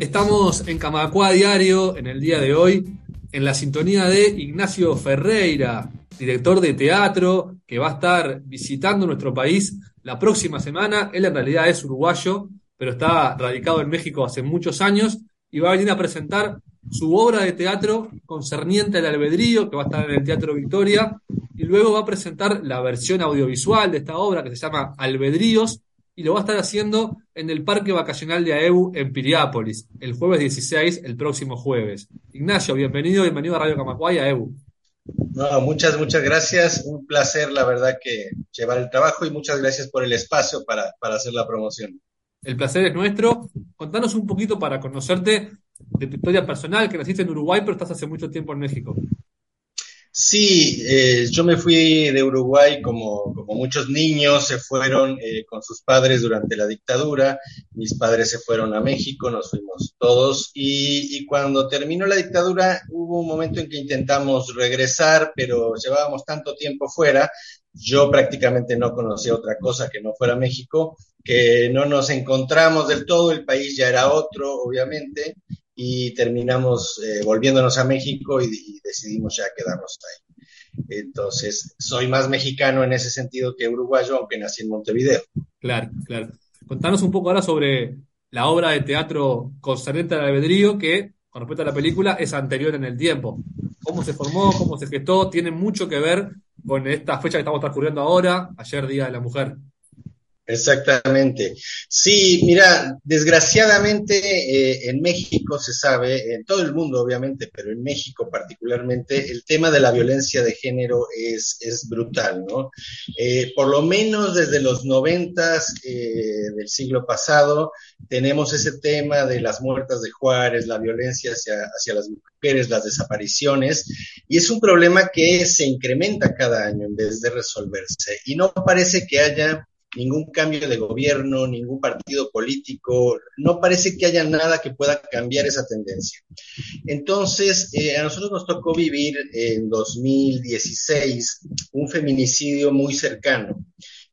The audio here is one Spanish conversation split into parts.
Estamos en Camacua Diario en el día de hoy, en la sintonía de Ignacio Ferreira, director de teatro, que va a estar visitando nuestro país la próxima semana. Él en realidad es uruguayo, pero está radicado en México hace muchos años y va a venir a presentar su obra de teatro concerniente al albedrío, que va a estar en el Teatro Victoria, y luego va a presentar la versión audiovisual de esta obra que se llama Albedríos, y lo va a estar haciendo en el Parque Vacacional de AEU en Piriápolis, el jueves 16, el próximo jueves. Ignacio, bienvenido, bienvenido a Radio Camacuay, AEU. No, muchas, muchas gracias. Un placer, la verdad, que llevar el trabajo y muchas gracias por el espacio para, para hacer la promoción. El placer es nuestro. Contanos un poquito para conocerte de tu historia personal, que naciste en Uruguay, pero estás hace mucho tiempo en México. Sí, eh, yo me fui de Uruguay como, muchos niños se fueron eh, con sus padres durante la dictadura. Mis padres se fueron a México, nos fuimos todos. Y, y, cuando terminó la dictadura hubo un momento en que intentamos regresar, pero llevábamos tanto tiempo fuera. Yo prácticamente no conocía otra cosa que no fuera México, que no nos encontramos del todo, el país ya era otro, obviamente, y terminamos eh, volviéndonos a México y, y, decidimos ya quedarnos ahí. Entonces, soy más mexicano en ese sentido que uruguayo, aunque nací en Montevideo. Claro, claro. Contanos un poco ahora sobre la obra de teatro Concerniente al Albedrío, que, con respecto a la película, es anterior en el tiempo. ¿Cómo se formó? ¿Cómo se gestó? Tiene mucho que ver con esta fecha que estamos transcurriendo ahora, ayer Día de la Mujer. Exactamente. Sí, mira, desgraciadamente eh, en México se sabe, en todo el mundo obviamente, pero en México particularmente, el tema de la violencia de género es, es brutal, ¿no? Eh, por lo menos desde los noventas eh, del siglo pasado tenemos ese tema de las muertas de Juárez, la violencia hacia, hacia las mujeres, las desapariciones, y es un problema que se incrementa cada año en vez de resolverse. Y no parece que haya ningún cambio de gobierno, ningún partido político, no parece que haya nada que pueda cambiar esa tendencia. Entonces, eh, a nosotros nos tocó vivir en 2016 un feminicidio muy cercano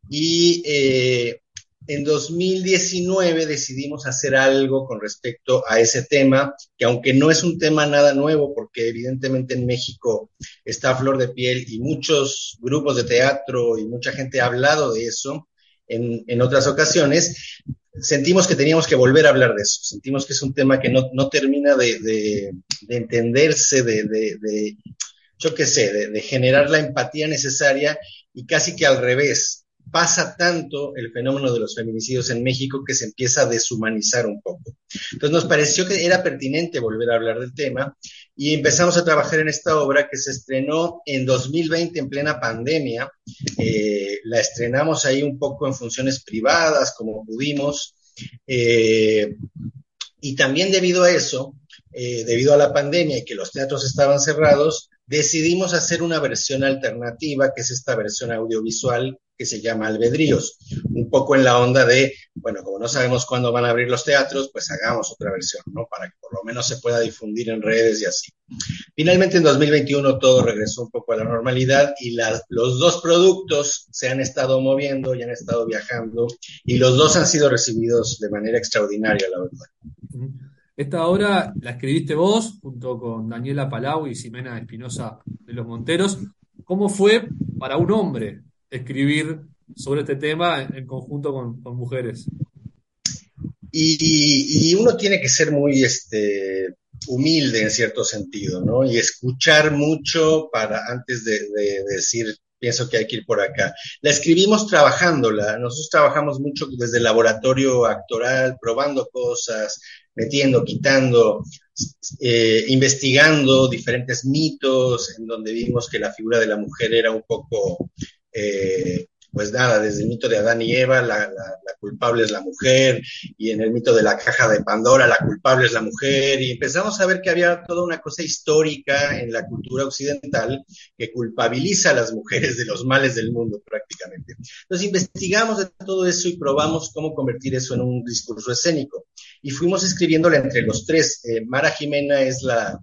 y eh, en 2019 decidimos hacer algo con respecto a ese tema, que aunque no es un tema nada nuevo, porque evidentemente en México está a flor de piel y muchos grupos de teatro y mucha gente ha hablado de eso, en, en, otras ocasiones, sentimos que teníamos que volver a hablar de eso. Sentimos que es un tema que no, no termina de, de, de entenderse, de, de, yo qué sé, de generar la empatía necesaria y casi que al revés. Pasa tanto el fenómeno de los feminicidios en México que se empieza a deshumanizar un poco. Entonces nos pareció que era pertinente volver a hablar del tema y empezamos a trabajar en esta obra que se estrenó en 2020 en plena pandemia. Eh, la estrenamos ahí un poco en funciones privadas, como pudimos. Eh, y también debido a eso, eh, debido a la pandemia y que los teatros estaban cerrados, decidimos hacer una versión alternativa, que es esta versión audiovisual que se llama Albedríos, un poco en la onda de, bueno, como no sabemos cuándo van a abrir los teatros, pues hagamos otra versión, ¿no? Para que por lo menos se pueda difundir en redes y así. Finalmente en 2021 todo regresó un poco a la normalidad y los dos productos se han estado moviendo y han estado viajando y los dos han sido recibidos de manera extraordinaria, la verdad. Esta obra la escribiste vos junto con Daniela Palau y Ximena Espinosa de los Monteros. ¿Cómo fue para un hombre escribir sobre este tema en, conjunto con, mujeres? Y, uno tiene que ser muy este, humilde en cierto sentido, ¿no? Y escuchar mucho para antes de decir pienso que hay que ir por acá. La escribimos trabajándola, nosotros trabajamos mucho desde el laboratorio actoral, probando cosas, metiendo, quitando, eh, investigando diferentes mitos, en donde vimos que la figura de la mujer era un poco eh, pues nada, desde el mito de Adán y Eva, la, culpable es la mujer, y en el mito de la caja de Pandora, la culpable es la mujer, y empezamos a ver que había toda una cosa histórica en la cultura occidental que culpabiliza a las mujeres de los males del mundo prácticamente. Entonces investigamos de todo eso y probamos cómo convertir eso en un discurso escénico. Y fuimos escribiéndola entre los tres. Eh, Mara Jimena es la,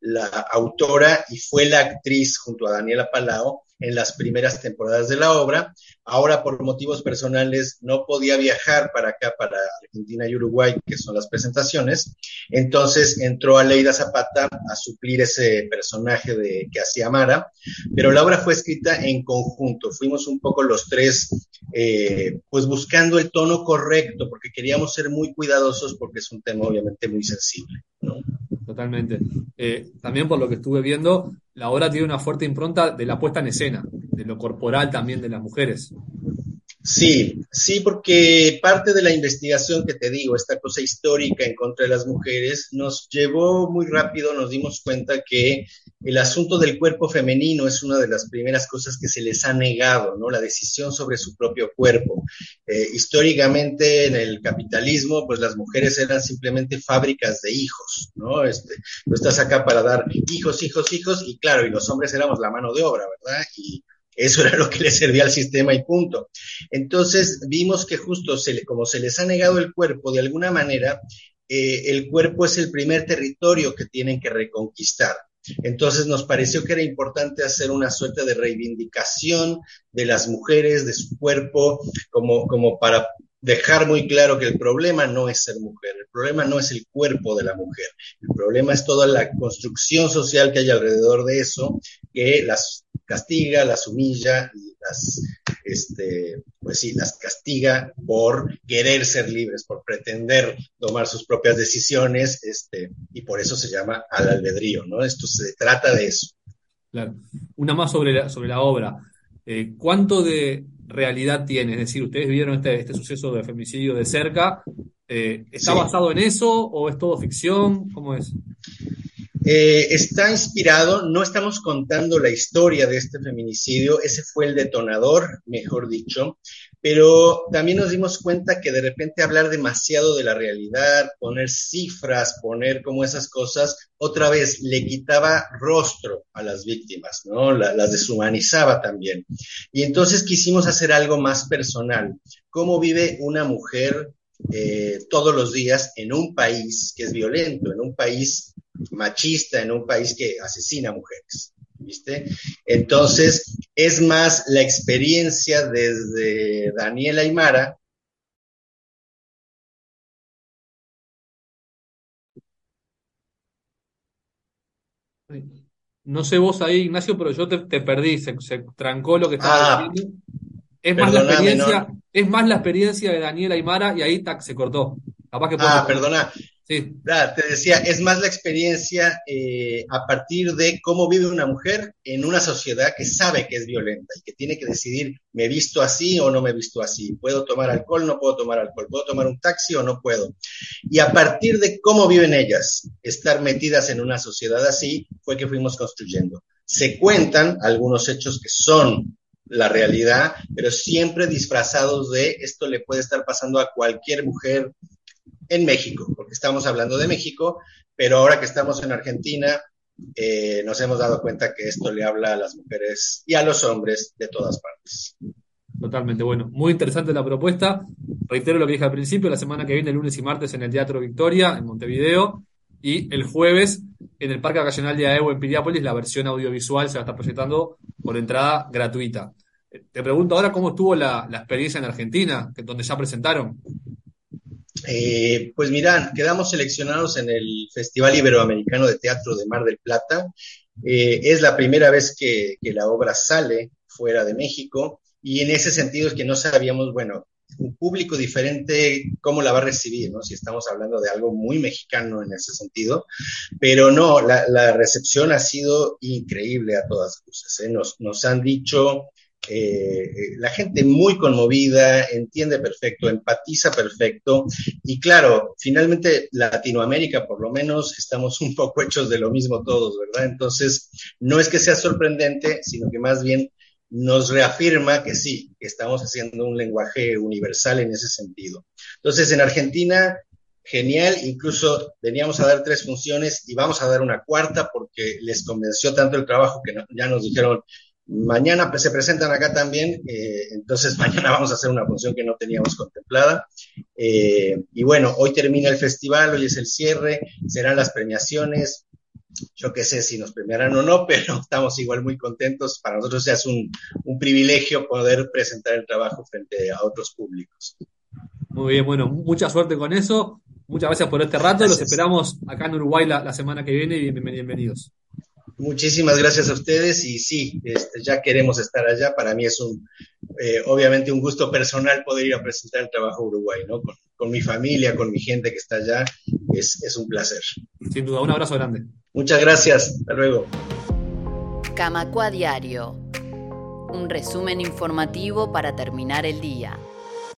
la autora y fue la actriz junto a Daniela Palao en las primeras temporadas de la obra. Ahora, por motivos personales, no podía viajar para acá, para Argentina y Uruguay, que son las presentaciones. Entonces entró Aleida Zapata a suplir ese personaje de, que hacía Mara, pero la obra fue escrita en conjunto. Fuimos un poco los tres, eh, pues buscando el tono correcto, porque queríamos ser muy cuidadosos, porque es un tema obviamente muy sensible. Totalmente. Eh, también por lo que estuve viendo, la obra tiene una fuerte impronta de la puesta en escena, de lo corporal también de las mujeres. Sí, sí, porque parte de la investigación que te digo, esta cosa histórica en contra de las mujeres, nos llevó muy rápido, nos dimos cuenta que el asunto del cuerpo femenino es una de las primeras cosas que se les ha negado, ¿no? La decisión sobre su propio cuerpo. Eh, históricamente en el capitalismo, pues las mujeres eran simplemente fábricas de hijos, ¿no? Este, estás acá para dar hijos, hijos, hijos, y claro, y los hombres éramos la mano de obra, ¿verdad? Y eso era lo que le servía al sistema y punto. Entonces vimos que justo como se les ha negado el cuerpo, de alguna manera, eh, el cuerpo es el primer territorio que tienen que reconquistar. Entonces nos pareció que era importante hacer una suerte de reivindicación de las mujeres, de su cuerpo, como, como para dejar muy claro que el problema no es ser mujer, el problema no es el cuerpo de la mujer, el problema es toda la construcción social que hay alrededor de eso, que las castiga, las humilla y las, este, pues sí, las castiga por querer ser libres, por pretender tomar sus propias decisiones, este, y por eso se llama al albedrío, ¿no? Esto se trata de eso. Claro. Una más sobre la, sobre la obra. Eh, ¿Cuánto de realidad tiene? Es decir, ustedes vieron este, este suceso de femicidio de cerca. Eh, ¿Está basado en eso o es todo ficción? ¿Cómo es? Eh, está inspirado, no estamos contando la historia de este feminicidio, ese fue el detonador, mejor dicho, pero también nos dimos cuenta que de repente hablar demasiado de la realidad, poner cifras, poner como esas cosas, otra vez le quitaba rostro a las víctimas, ¿no? las deshumanizaba también. Y entonces quisimos hacer algo más personal. ¿Cómo vive una mujer eh, todos los días en un país que es violento, en un país machista en un país que asesina mujeres. ¿Viste? Entonces, es más la experiencia desde Daniela Aymara. No sé vos ahí, Ignacio, pero yo te, perdí, se, trancó lo que estaba ah, diciendo. Es más, la experiencia, es más la experiencia de Daniela Aymara y ahí tac, se cortó. ah, perdona. Sí. te decía, es más la experiencia eh, a partir de cómo vive una mujer en una sociedad que sabe que es violenta y que tiene que decidir, ¿me visto así o no me visto así? ¿Puedo tomar alcohol? ¿No puedo tomar alcohol? ¿Puedo tomar un taxi o no puedo? Y a partir de cómo viven ellas, estar metidas en una sociedad así, fue que fuimos construyendo. Se cuentan algunos hechos que son la realidad, pero siempre disfrazados de esto le puede estar pasando a cualquier mujer en México, estamos hablando de México, pero ahora que estamos en Argentina, eh, nos hemos dado cuenta que esto le habla a las mujeres y a los hombres de todas partes. Totalmente, bueno, muy interesante la propuesta. Reitero lo que dije al principio, la semana que viene, lunes y martes, en el Teatro Victoria, en Montevideo, y el jueves en el Parque Vacacional de Aevo en Piriápolis, la versión audiovisual se va a estar proyectando por entrada gratuita. Te pregunto ahora cómo estuvo la experiencia en Argentina, donde ya presentaron. Eh, pues mira, quedamos seleccionados en el Festival Iberoamericano de Teatro de Mar del Plata. Eh, es la primera vez que, la obra sale fuera de México y en ese sentido es que no sabíamos, bueno, un público diferente, cómo la va a recibir, ¿no? Si estamos hablando de algo muy mexicano en ese sentido, pero no, la, recepción ha sido increíble a todas luces. ¿eh? Nos han dicho eh, la gente muy conmovida, entiende perfecto, empatiza perfecto y claro, finalmente Latinoamérica por lo menos estamos un poco hechos de lo mismo todos, ¿verdad? Entonces, no es que sea sorprendente, sino que más bien nos reafirma que sí, que estamos haciendo un lenguaje universal en ese sentido. Entonces, en Argentina, genial, incluso veníamos a dar tres funciones y vamos a dar una cuarta porque les convenció tanto el trabajo que ya nos dijeron, Mañana se presentan acá también, eh, entonces mañana vamos a hacer una función que no teníamos contemplada. Eh, y bueno, hoy termina el festival, hoy es el cierre, serán las premiaciones. yo qué sé si nos premiarán o no, pero estamos igual muy contentos. Para nosotros ya es un, un privilegio poder presentar el trabajo frente a otros públicos. Muy bien, bueno, mucha suerte con eso. Muchas gracias por este rato. Los esperamos acá en Uruguay la, la semana que viene y bienvenidos. Muchísimas gracias a ustedes y sí, este, ya queremos estar allá. Para mí es un, eh, obviamente un gusto personal poder ir a presentar el trabajo a Uruguay, ¿no? Con, con mi familia, con mi gente que está allá, es, es un placer. Sin duda, un abrazo grande. Muchas gracias, hasta luego. Camacua Diario, un resumen informativo para terminar el día.